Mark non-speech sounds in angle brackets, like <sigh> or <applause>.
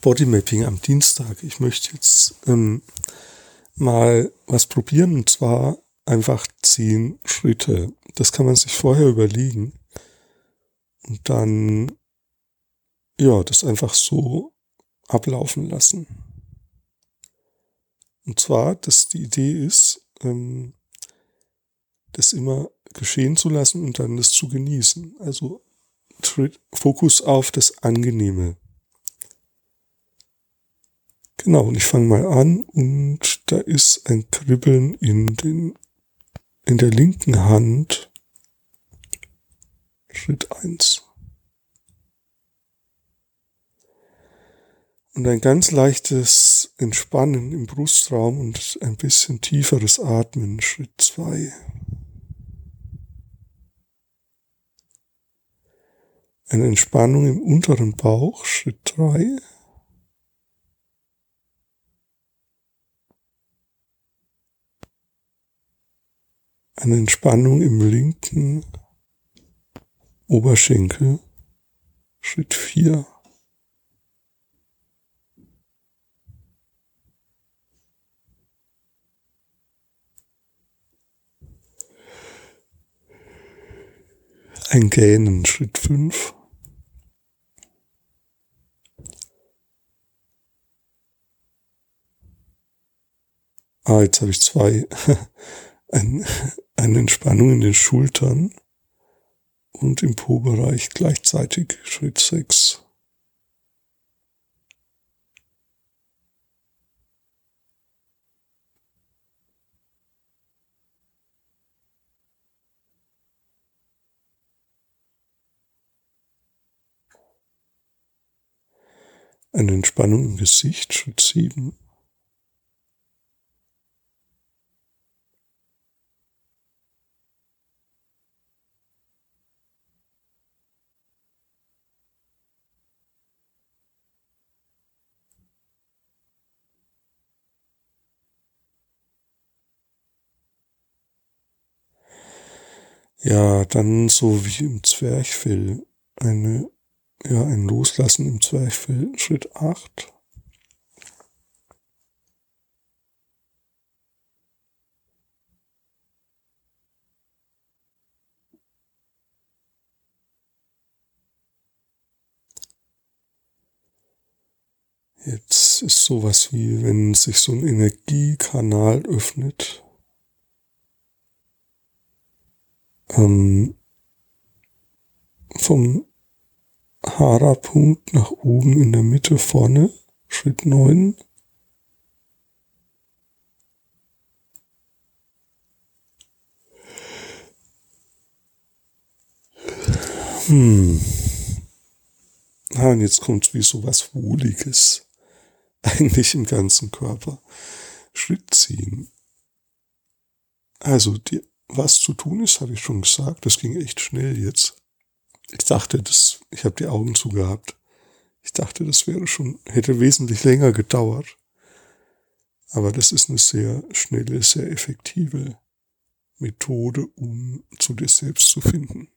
Bodymapping am Dienstag. Ich möchte jetzt ähm, mal was probieren und zwar einfach zehn Schritte. Das kann man sich vorher überlegen und dann ja das einfach so ablaufen lassen. Und zwar, dass die Idee ist, ähm, das immer geschehen zu lassen und dann das zu genießen. Also Fokus auf das Angenehme. Genau, und ich fange mal an und da ist ein Kribbeln in den, in der linken Hand. Schritt eins Und ein ganz leichtes Entspannen im Brustraum und ein bisschen tieferes Atmen, Schritt zwei. Eine Entspannung im unteren Bauch, Schritt drei. Eine Entspannung im linken Oberschenkel, Schritt vier. Ein Gähnen, Schritt fünf. Ah, jetzt habe ich zwei. <laughs> Ein, <laughs> eine Entspannung in den Schultern und im Po-Bereich gleichzeitig. Schritt 6. Eine Entspannung im Gesicht, Schritt 7. Ja, dann so wie im Zwerchfell eine, ja, ein Loslassen im Zwerchfell, Schritt 8. Jetzt ist sowas wie, wenn sich so ein Energiekanal öffnet ähm, vom Hara-Punkt nach oben in der Mitte vorne, Schritt 9. Hm. Ah, und jetzt kommt wie so was Wohliges. <laughs> Eigentlich im ganzen Körper. Schritt 10. Also die was zu tun ist, habe ich schon gesagt. Das ging echt schnell jetzt. Ich dachte, das, ich habe die Augen zugehabt. Ich dachte, das wäre schon, hätte wesentlich länger gedauert. Aber das ist eine sehr schnelle, sehr effektive Methode, um zu dir selbst zu finden.